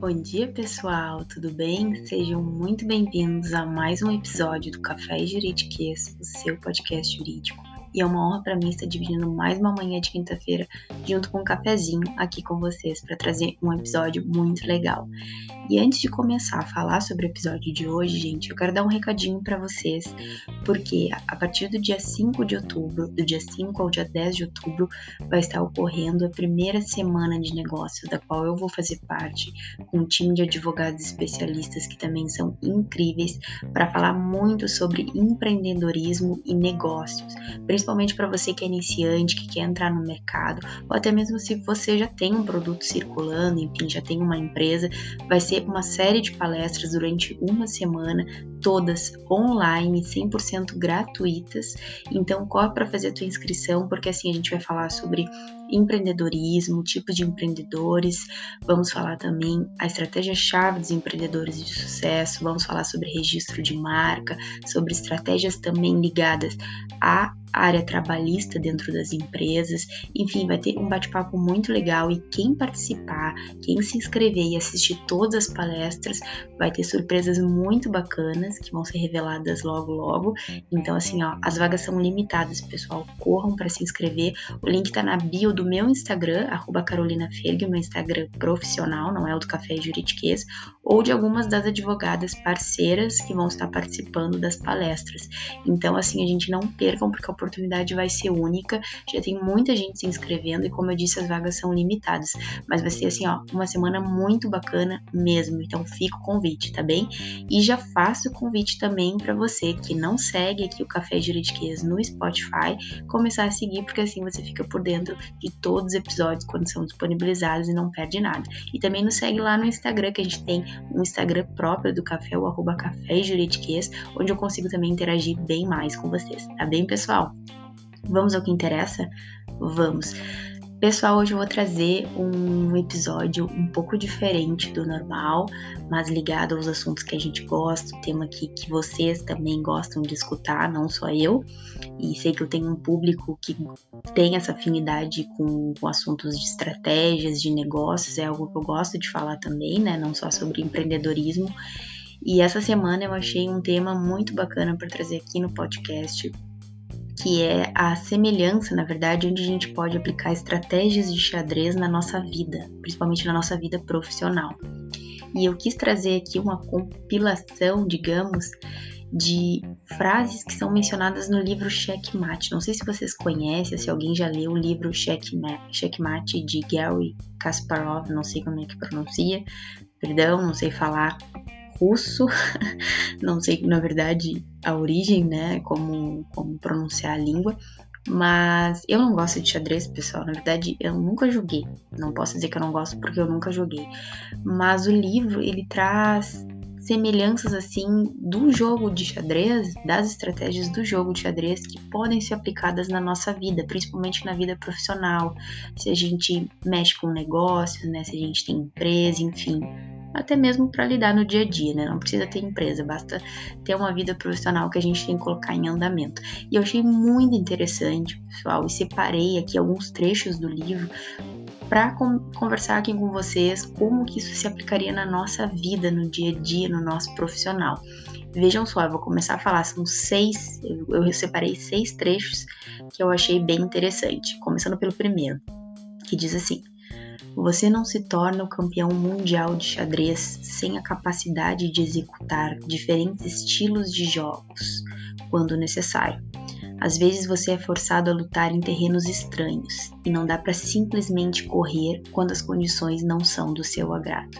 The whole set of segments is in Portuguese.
Bom dia, pessoal, tudo bem? Sejam muito bem-vindos a mais um episódio do Café Juridiquês, o seu podcast jurídico. E é uma honra para mim estar dividindo mais uma manhã de quinta-feira junto com um cafezinho aqui com vocês para trazer um episódio muito legal. E antes de começar a falar sobre o episódio de hoje, gente, eu quero dar um recadinho para vocês, porque a partir do dia 5 de outubro, do dia 5 ao dia 10 de outubro, vai estar ocorrendo a primeira semana de negócios, da qual eu vou fazer parte, com um time de advogados especialistas que também são incríveis, para falar muito sobre empreendedorismo e negócios, principalmente para você que é iniciante, que quer entrar no mercado, ou até mesmo se você já tem um produto circulando, enfim, já tem uma empresa, vai ser uma série de palestras durante uma semana, todas online, 100% gratuitas. Então, corre para fazer a tua inscrição, porque assim a gente vai falar sobre empreendedorismo, tipos de empreendedores, vamos falar também a estratégia-chave dos empreendedores de sucesso, vamos falar sobre registro de marca, sobre estratégias também ligadas a área trabalhista dentro das empresas. Enfim, vai ter um bate-papo muito legal e quem participar, quem se inscrever e assistir todas as palestras, vai ter surpresas muito bacanas que vão ser reveladas logo logo. Então assim, ó, as vagas são limitadas, pessoal, corram para se inscrever. O link tá na bio do meu Instagram, @carolinaferg, meu Instagram profissional, não é o do Café Juridiquês, ou de algumas das advogadas parceiras que vão estar participando das palestras. Então assim, a gente não percam porque oportunidade vai ser única. Já tem muita gente se inscrevendo e, como eu disse, as vagas são limitadas. Mas vai ser assim, ó, uma semana muito bacana mesmo. Então fica o convite, tá bem? E já faço o convite também para você que não segue aqui o Café Juridiquês no Spotify, começar a seguir, porque assim você fica por dentro de todos os episódios quando são disponibilizados e não perde nada. E também nos segue lá no Instagram, que a gente tem um Instagram próprio do café, o arroba café juridiquês, onde eu consigo também interagir bem mais com vocês, tá bem, pessoal? Vamos ao que interessa? Vamos. Pessoal, hoje eu vou trazer um episódio um pouco diferente do normal, mas ligado aos assuntos que a gente gosta, tema aqui que vocês também gostam de escutar, não só eu. E sei que eu tenho um público que tem essa afinidade com, com assuntos de estratégias, de negócios, é algo que eu gosto de falar também, né? Não só sobre empreendedorismo. E essa semana eu achei um tema muito bacana para trazer aqui no podcast, que é a semelhança, na verdade, onde a gente pode aplicar estratégias de xadrez na nossa vida, principalmente na nossa vida profissional. E eu quis trazer aqui uma compilação, digamos, de frases que são mencionadas no livro Checkmate. Não sei se vocês conhecem, se alguém já leu o livro Checkmate de Gary Kasparov, não sei como é que pronuncia, perdão, não sei falar russo, não sei na verdade a origem, né, como, como pronunciar a língua, mas eu não gosto de xadrez, pessoal. Na verdade, eu nunca joguei. Não posso dizer que eu não gosto porque eu nunca joguei. Mas o livro, ele traz semelhanças assim do jogo de xadrez, das estratégias do jogo de xadrez que podem ser aplicadas na nossa vida, principalmente na vida profissional. Se a gente mexe com negócios, né, se a gente tem empresa, enfim, até mesmo para lidar no dia a dia, né? Não precisa ter empresa, basta ter uma vida profissional que a gente tem que colocar em andamento. E eu achei muito interessante, pessoal, e separei aqui alguns trechos do livro para conversar aqui com vocês como que isso se aplicaria na nossa vida, no dia a dia, no nosso profissional. Vejam só, eu vou começar a falar, são seis, eu, separei seis trechos que eu achei bem interessante, começando pelo primeiro, que diz assim: você não se torna o campeão mundial de xadrez sem a capacidade de executar diferentes estilos de jogos quando necessário. Às vezes você é forçado a lutar em terrenos estranhos e não dá para simplesmente correr quando as condições não são do seu agrado.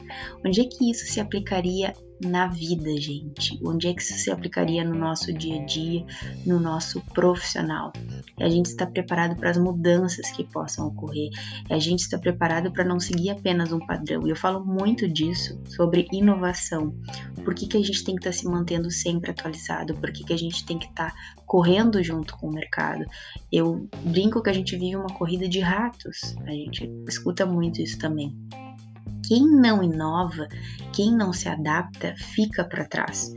Onde é que isso se aplicaria na vida, gente? Onde é que isso se aplicaria no nosso dia a dia, no nosso profissional? É a gente estar preparado para as mudanças que possam ocorrer, é a gente estar preparado para não seguir apenas um padrão. E eu falo muito disso sobre inovação. Por que, que a gente tem que estar se mantendo sempre atualizado? Por que, que a gente tem que estar correndo junto com o mercado? Eu brinco que a gente vive uma corrida de ratos, a gente escuta muito isso também. Quem não inova, quem não se adapta, fica para trás.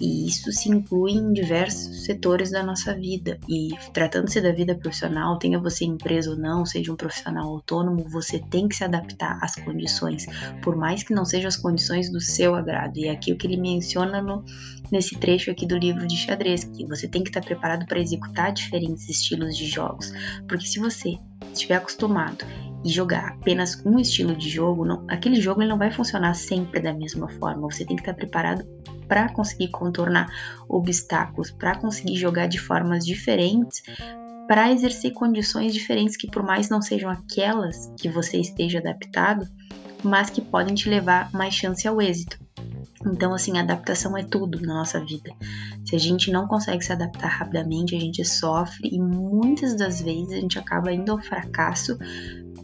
E isso se inclui em diversos setores da nossa vida. E tratando-se da vida profissional, tenha você empresa ou não, seja um profissional autônomo, você tem que se adaptar às condições, por mais que não sejam as condições do seu agrado. E é aqui o que ele menciona no, nesse trecho aqui do livro de xadrez, que você tem que estar preparado para executar diferentes estilos de jogos. Porque se você estiver acostumado jogar apenas um estilo de jogo, não, aquele jogo ele não vai funcionar sempre da mesma forma. Você tem que estar preparado para conseguir contornar obstáculos, para conseguir jogar de formas diferentes, para exercer condições diferentes que por mais não sejam aquelas que você esteja adaptado, mas que podem te levar mais chance ao êxito. Então, assim, adaptação é tudo na nossa vida. Se a gente não consegue se adaptar rapidamente, a gente sofre e muitas das vezes a gente acaba indo ao fracasso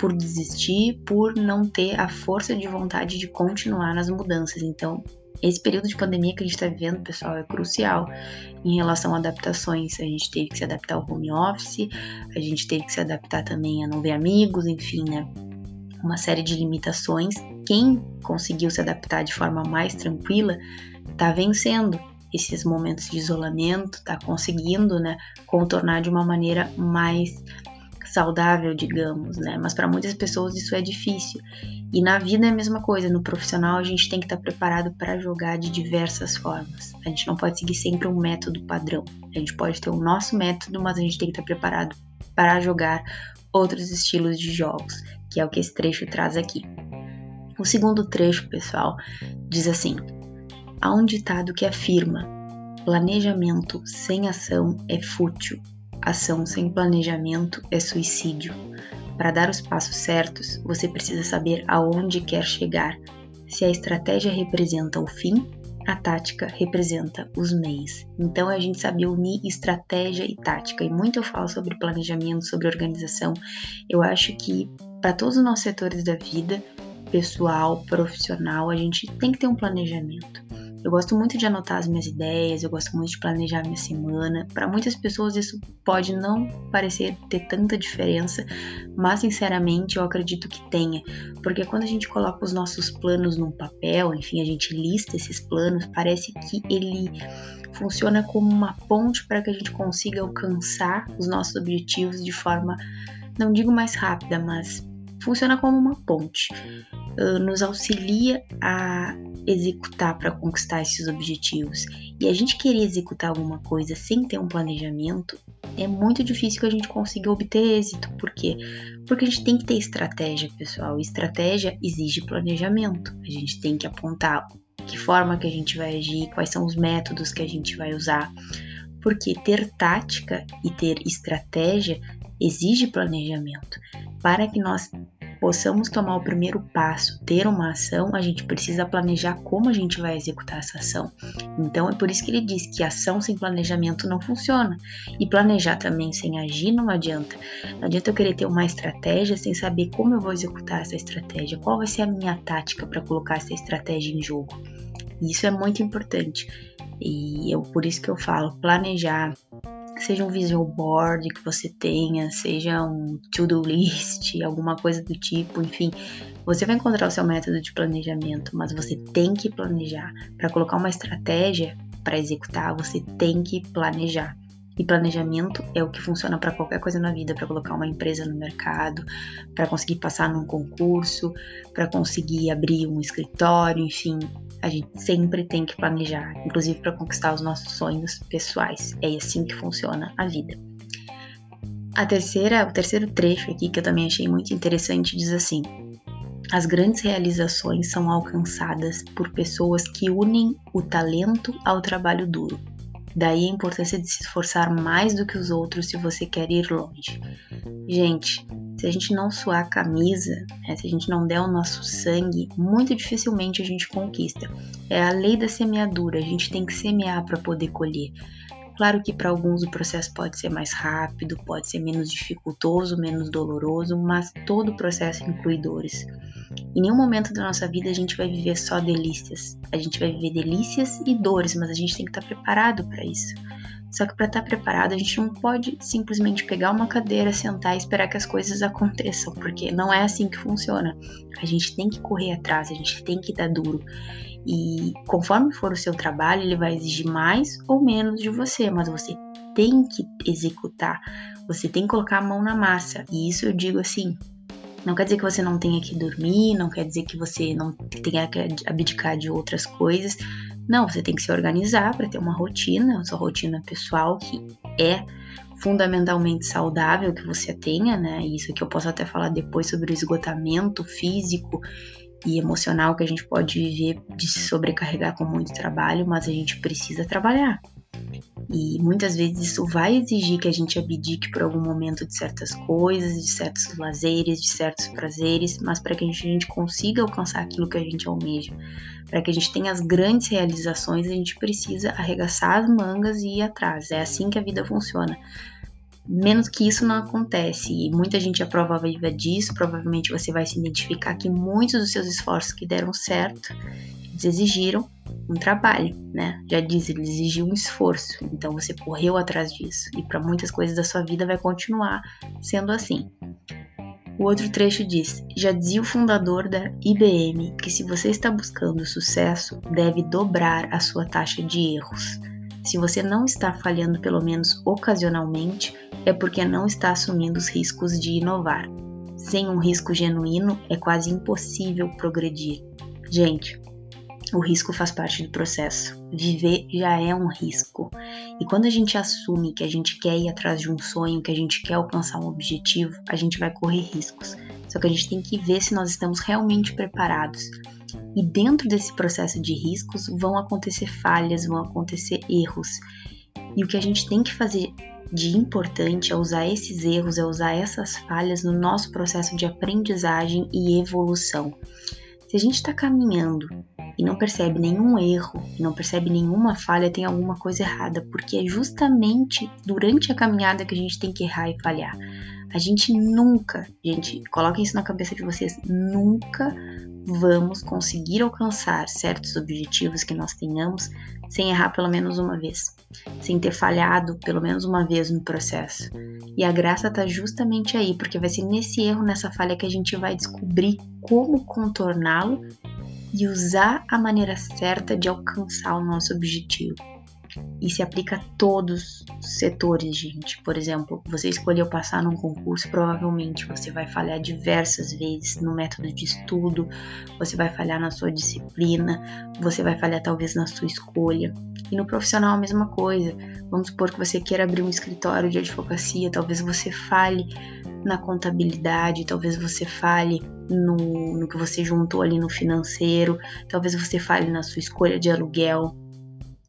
por desistir, por não ter a força de vontade de continuar nas mudanças. Então, esse período de pandemia que a gente está vivendo, pessoal, é crucial em relação a adaptações. A gente teve que se adaptar ao home office, a gente teve que se adaptar também a não ver amigos, enfim, né? Uma série de limitações. Quem conseguiu se adaptar de forma mais tranquila está vencendo esses momentos de isolamento, está conseguindo, né, contornar de uma maneira mais saudável, digamos, né? Mas para muitas pessoas isso é difícil. E na vida é a mesma coisa, no profissional a gente tem que estar tá preparado para jogar de diversas formas. A gente não pode seguir sempre um método padrão. A gente pode ter o nosso método, mas a gente tem que estar tá preparado para jogar outros estilos de jogos, que é o que esse trecho traz aqui. O segundo trecho, pessoal, diz assim: há um ditado que afirma: planejamento sem ação é fútil. Ação sem planejamento é suicídio. Para dar os passos certos, você precisa saber aonde quer chegar. Se a estratégia representa o fim, a tática representa os meios. Então a gente sabe unir estratégia e tática. E muito eu falo sobre planejamento, sobre organização. Eu acho que para todos os nossos setores da vida, pessoal, profissional, a gente tem que ter um planejamento. Eu gosto muito de anotar as minhas ideias, eu gosto muito de planejar minha semana. Para muitas pessoas isso pode não parecer ter tanta diferença, mas sinceramente eu acredito que tenha, porque quando a gente coloca os nossos planos num papel, enfim, a gente lista esses planos, parece que ele funciona como uma ponte para que a gente consiga alcançar os nossos objetivos de forma, não digo mais rápida, mas funciona como uma ponte. Uh, nos auxilia a executar para conquistar esses objetivos. E a gente querer executar alguma coisa sem ter um planejamento é muito difícil que a gente consiga obter êxito. Por quê? Porque a gente tem que ter estratégia, pessoal. estratégia exige planejamento. A gente tem que apontar que forma que a gente vai agir, quais são os métodos que a gente vai usar. Porque ter tática e ter estratégia exige planejamento. Para que nós possamos tomar o primeiro passo, ter uma ação, a gente precisa planejar como a gente vai executar essa ação. Então é por isso que ele diz que ação sem planejamento não funciona. E planejar também sem agir não adianta. Não adianta eu querer ter uma estratégia sem saber como eu vou executar essa estratégia, qual vai ser a minha tática para colocar essa estratégia em jogo. Isso é muito importante. E eu por isso que eu falo, planejar, seja um visual board que você tenha, seja um to-do list, alguma coisa do tipo, enfim, você vai encontrar o seu método de planejamento, mas você tem que planejar. Para colocar uma estratégia para executar, você tem que planejar. E planejamento é o que funciona para qualquer coisa na vida, para colocar uma empresa no mercado, para conseguir passar num concurso, para conseguir abrir um escritório, enfim, a gente sempre tem que planejar, inclusive para conquistar os nossos sonhos pessoais. É assim que funciona a vida. A terceira, o terceiro trecho aqui que eu também achei muito interessante diz assim: as grandes realizações são alcançadas por pessoas que unem o talento ao trabalho duro. Daí a importância de se esforçar mais do que os outros se você quer ir longe. Gente, se a gente não suar a camisa, né, se a gente não der o nosso sangue, muito dificilmente a gente conquista. É a lei da semeadura, a gente tem que semear para poder colher. Claro que para alguns o processo pode ser mais rápido, pode ser menos dificultoso, menos doloroso, mas todo o processo inclui dores. Em nenhum momento da nossa vida a gente vai viver só delícias. A gente vai viver delícias e dores, mas a gente tem que estar preparado para isso. Só que para estar tá preparado, a gente não pode simplesmente pegar uma cadeira, sentar e esperar que as coisas aconteçam, porque não é assim que funciona. A gente tem que correr atrás, a gente tem que dar duro. E conforme for o seu trabalho, ele vai exigir mais ou menos de você, mas você tem que executar, você tem que colocar a mão na massa. E isso eu digo assim, não quer dizer que você não tenha que dormir, não quer dizer que você não tenha que abdicar de outras coisas. Não, você tem que se organizar para ter uma rotina, sua rotina pessoal que é fundamentalmente saudável que você tenha, né? Isso aqui eu posso até falar depois sobre o esgotamento físico e emocional que a gente pode viver de se sobrecarregar com muito trabalho, mas a gente precisa trabalhar. E muitas vezes isso vai exigir que a gente abdique por algum momento de certas coisas, de certos lazeres, de certos prazeres, mas para que a gente, a gente consiga alcançar aquilo que a gente almeja, para que a gente tenha as grandes realizações, a gente precisa arregaçar as mangas e ir atrás. É assim que a vida funciona. Menos que isso não acontece, e muita gente é prova viva disso. Provavelmente você vai se identificar que muitos dos seus esforços que deram certo exigiram um trabalho, né? Já diz, ele exigiu um esforço, então você correu atrás disso. E para muitas coisas da sua vida vai continuar sendo assim. O outro trecho diz: Já dizia o fundador da IBM que se você está buscando sucesso, deve dobrar a sua taxa de erros. Se você não está falhando pelo menos ocasionalmente, é porque não está assumindo os riscos de inovar. Sem um risco genuíno, é quase impossível progredir. Gente, o risco faz parte do processo. Viver já é um risco. E quando a gente assume que a gente quer ir atrás de um sonho, que a gente quer alcançar um objetivo, a gente vai correr riscos. Só que a gente tem que ver se nós estamos realmente preparados. E dentro desse processo de riscos vão acontecer falhas, vão acontecer erros. E o que a gente tem que fazer de importante é usar esses erros, é usar essas falhas no nosso processo de aprendizagem e evolução. Se a gente está caminhando e não percebe nenhum erro, não percebe nenhuma falha, tem alguma coisa errada, porque é justamente durante a caminhada que a gente tem que errar e falhar. A gente nunca, gente, coloquem isso na cabeça de vocês, nunca vamos conseguir alcançar certos objetivos que nós tenhamos sem errar pelo menos uma vez, sem ter falhado pelo menos uma vez no processo. E a graça está justamente aí, porque vai ser nesse erro, nessa falha que a gente vai descobrir como contorná-lo e usar a maneira certa de alcançar o nosso objetivo. E se aplica a todos os setores, gente. Por exemplo, você escolheu passar num concurso, provavelmente você vai falhar diversas vezes no método de estudo, você vai falhar na sua disciplina, você vai falhar talvez na sua escolha. E no profissional a mesma coisa. Vamos supor que você queira abrir um escritório de advocacia, talvez você falhe na contabilidade, talvez você fale no, no que você juntou ali no financeiro, talvez você fale na sua escolha de aluguel.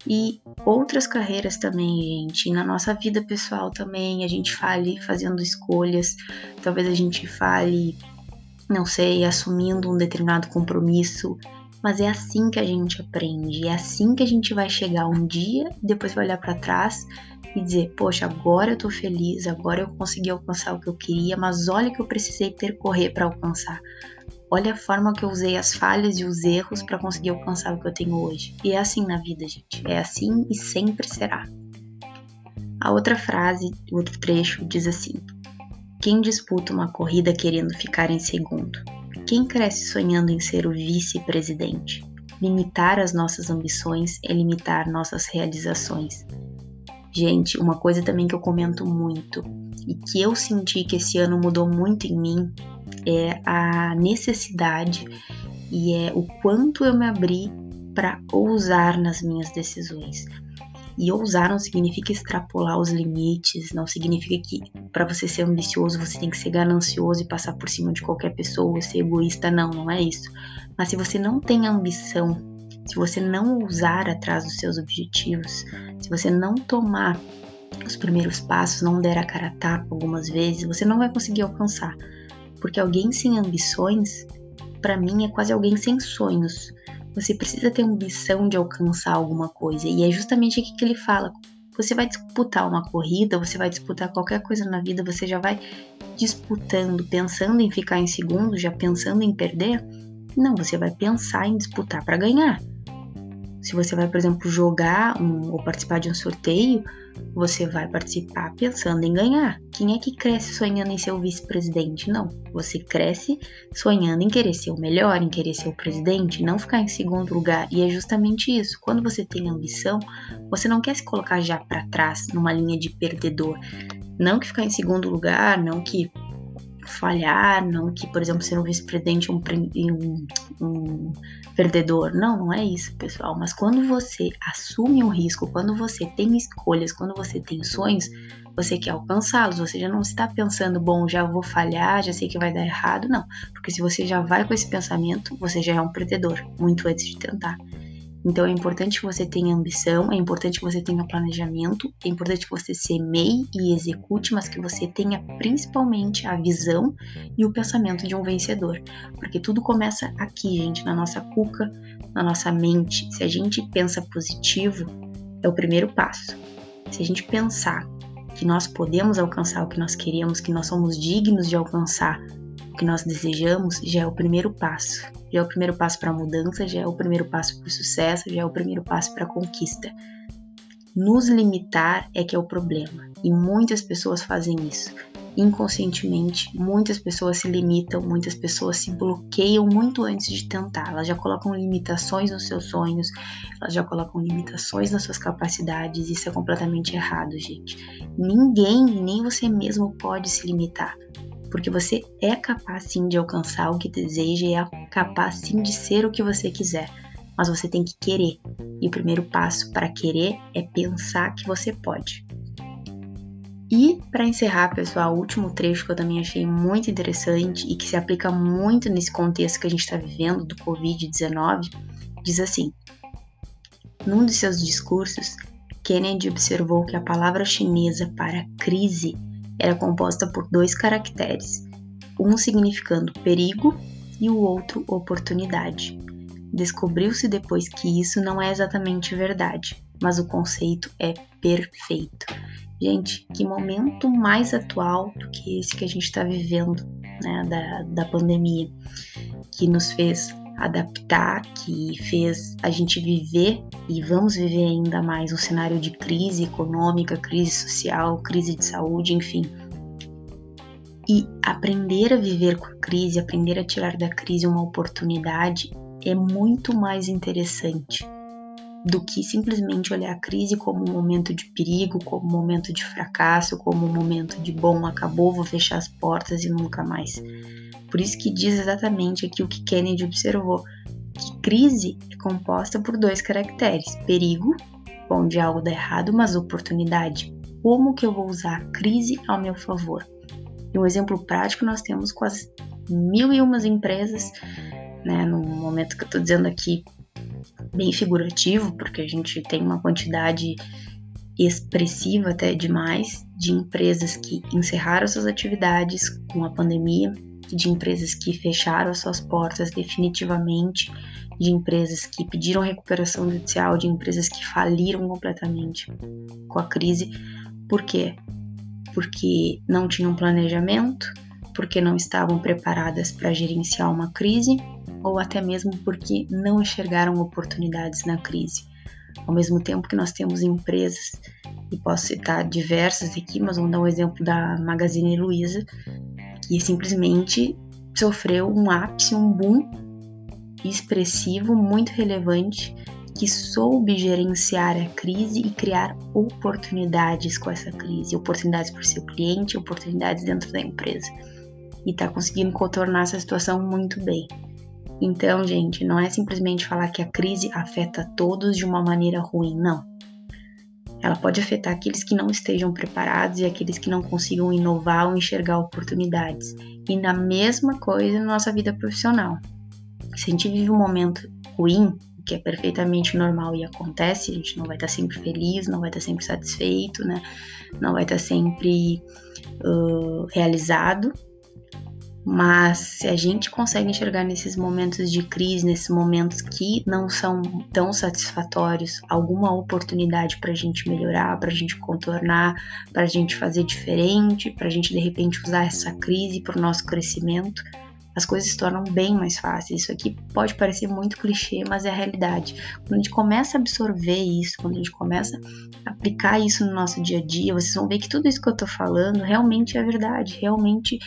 E outras carreiras também, gente. Na nossa vida pessoal também, a gente fale fazendo escolhas, talvez a gente fale, não sei, assumindo um determinado compromisso. Mas é assim que a gente aprende, é assim que a gente vai chegar um dia, depois vai olhar para trás e dizer: Poxa, agora eu tô feliz, agora eu consegui alcançar o que eu queria, mas olha que eu precisei percorrer para alcançar. Olha a forma que eu usei as falhas e os erros para conseguir alcançar o que eu tenho hoje. E é assim na vida, gente. É assim e sempre será. A outra frase, o outro trecho diz assim: Quem disputa uma corrida querendo ficar em segundo? Quem cresce sonhando em ser o vice-presidente? Limitar as nossas ambições é limitar nossas realizações. Gente, uma coisa também que eu comento muito e que eu senti que esse ano mudou muito em mim é a necessidade e é o quanto eu me abri para ousar nas minhas decisões. E ousar não significa extrapolar os limites, não significa que para você ser ambicioso você tem que ser ganancioso e passar por cima de qualquer pessoa, ser egoísta, não, não é isso. Mas se você não tem ambição se você não ousar atrás dos seus objetivos, se você não tomar os primeiros passos, não der a cara a tapa algumas vezes, você não vai conseguir alcançar. Porque alguém sem ambições, para mim, é quase alguém sem sonhos. Você precisa ter ambição de alcançar alguma coisa. E é justamente aqui que ele fala. Você vai disputar uma corrida, você vai disputar qualquer coisa na vida, você já vai disputando, pensando em ficar em segundo, já pensando em perder. Não, você vai pensar em disputar para ganhar. Se você vai, por exemplo, jogar um, ou participar de um sorteio, você vai participar pensando em ganhar. Quem é que cresce sonhando em ser o vice-presidente? Não. Você cresce sonhando em querer ser o melhor, em querer ser o presidente, não ficar em segundo lugar. E é justamente isso. Quando você tem ambição, você não quer se colocar já para trás, numa linha de perdedor. Não que ficar em segundo lugar, não que falhar, não que, por exemplo, ser um vice-presidente um, um, um perdedor. Não, não é isso, pessoal. Mas quando você assume um risco, quando você tem escolhas, quando você tem sonhos, você quer alcançá-los. Você já não está pensando, bom, já vou falhar, já sei que vai dar errado. Não, porque se você já vai com esse pensamento, você já é um perdedor, muito antes de tentar. Então é importante que você tenha ambição, é importante que você tenha planejamento, é importante que você semeie e execute, mas que você tenha principalmente a visão e o pensamento de um vencedor. Porque tudo começa aqui, gente, na nossa cuca, na nossa mente. Se a gente pensa positivo, é o primeiro passo. Se a gente pensar que nós podemos alcançar o que nós queremos, que nós somos dignos de alcançar o que nós desejamos, já é o primeiro passo. Já é o primeiro passo para a mudança, já é o primeiro passo para o sucesso, já é o primeiro passo para a conquista. Nos limitar é que é o problema, e muitas pessoas fazem isso. Inconscientemente, muitas pessoas se limitam, muitas pessoas se bloqueiam muito antes de tentar. Elas já colocam limitações nos seus sonhos, elas já colocam limitações nas suas capacidades. Isso é completamente errado, gente. Ninguém, nem você mesmo, pode se limitar porque você é capaz sim de alcançar o que deseja e é capaz sim de ser o que você quiser, mas você tem que querer. E o primeiro passo para querer é pensar que você pode. E para encerrar, pessoal, o último trecho que eu também achei muito interessante e que se aplica muito nesse contexto que a gente está vivendo do Covid-19, diz assim: Num de seus discursos, Kennedy observou que a palavra chinesa para crise era composta por dois caracteres, um significando perigo e o outro oportunidade. Descobriu-se depois que isso não é exatamente verdade, mas o conceito é perfeito. Gente, que momento mais atual do que esse que a gente está vivendo, né, da, da pandemia, que nos fez adaptar, que fez a gente viver e vamos viver ainda mais um cenário de crise econômica, crise social, crise de saúde, enfim. E aprender a viver com a crise, aprender a tirar da crise uma oportunidade é muito mais interessante do que simplesmente olhar a crise como um momento de perigo, como um momento de fracasso, como um momento de bom, acabou, vou fechar as portas e nunca mais. Por isso que diz exatamente aqui o que Kennedy observou, que crise é composta por dois caracteres: perigo, onde algo dá errado, mas oportunidade. Como que eu vou usar a crise ao meu favor? E um exemplo prático nós temos com as mil e umas empresas, né, no momento que eu estou dizendo aqui, bem figurativo, porque a gente tem uma quantidade expressiva até demais de empresas que encerraram suas atividades com a pandemia, de empresas que fecharam suas portas definitivamente, de empresas que pediram recuperação judicial, de empresas que faliram completamente com a crise. Por quê? Porque não tinham planejamento, porque não estavam preparadas para gerenciar uma crise ou até mesmo porque não enxergaram oportunidades na crise. Ao mesmo tempo que nós temos empresas, e posso citar diversas aqui, mas vamos dar um exemplo da Magazine Luiza, que simplesmente sofreu um ápice, um boom expressivo, muito relevante, que soube gerenciar a crise e criar oportunidades com essa crise, oportunidades para o seu cliente, oportunidades dentro da empresa. E está conseguindo contornar essa situação muito bem. Então, gente, não é simplesmente falar que a crise afeta todos de uma maneira ruim, não. Ela pode afetar aqueles que não estejam preparados e aqueles que não consigam inovar ou enxergar oportunidades. E na mesma coisa na nossa vida profissional. Se a gente vive um momento ruim, que é perfeitamente normal e acontece, a gente não vai estar sempre feliz, não vai estar sempre satisfeito, né? Não vai estar sempre uh, realizado, mas se a gente consegue enxergar nesses momentos de crise, nesses momentos que não são tão satisfatórios, alguma oportunidade para a gente melhorar, para a gente contornar, para a gente fazer diferente, para a gente de repente usar essa crise para o nosso crescimento, as coisas se tornam bem mais fáceis. Isso aqui pode parecer muito clichê, mas é a realidade. Quando a gente começa a absorver isso, quando a gente começa a aplicar isso no nosso dia a dia, vocês vão ver que tudo isso que eu tô falando realmente é verdade, realmente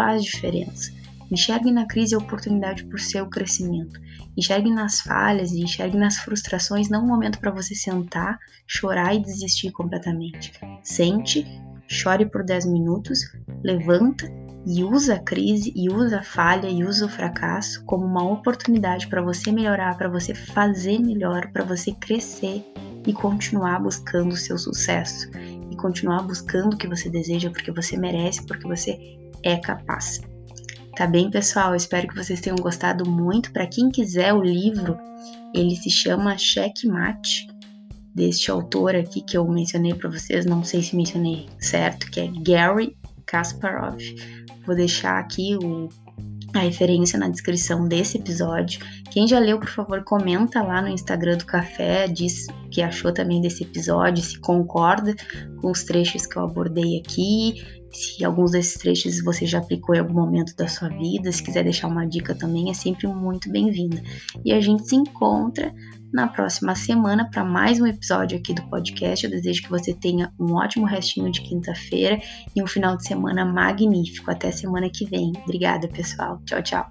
faz diferença. Enxergue na crise a oportunidade por seu crescimento. Enxergue nas falhas e enxergue nas frustrações não um momento para você sentar, chorar e desistir completamente. Sente, chore por 10 minutos, levanta e usa a crise e usa a falha e usa o fracasso como uma oportunidade para você melhorar, para você fazer melhor, para você crescer e continuar buscando o seu sucesso e continuar buscando o que você deseja porque você merece, porque você é capaz. Tá bem, pessoal? Espero que vocês tenham gostado muito. Para quem quiser o livro, ele se chama Checkmate, deste autor aqui que eu mencionei para vocês, não sei se mencionei certo, que é Gary Kasparov. Vou deixar aqui o, a referência na descrição desse episódio. Quem já leu, por favor, comenta lá no Instagram do Café, diz o que achou também desse episódio, se concorda com os trechos que eu abordei aqui, se alguns desses trechos você já aplicou em algum momento da sua vida, se quiser deixar uma dica também, é sempre muito bem-vinda. E a gente se encontra na próxima semana para mais um episódio aqui do podcast. Eu desejo que você tenha um ótimo restinho de quinta-feira e um final de semana magnífico. Até semana que vem. Obrigada, pessoal. Tchau, tchau.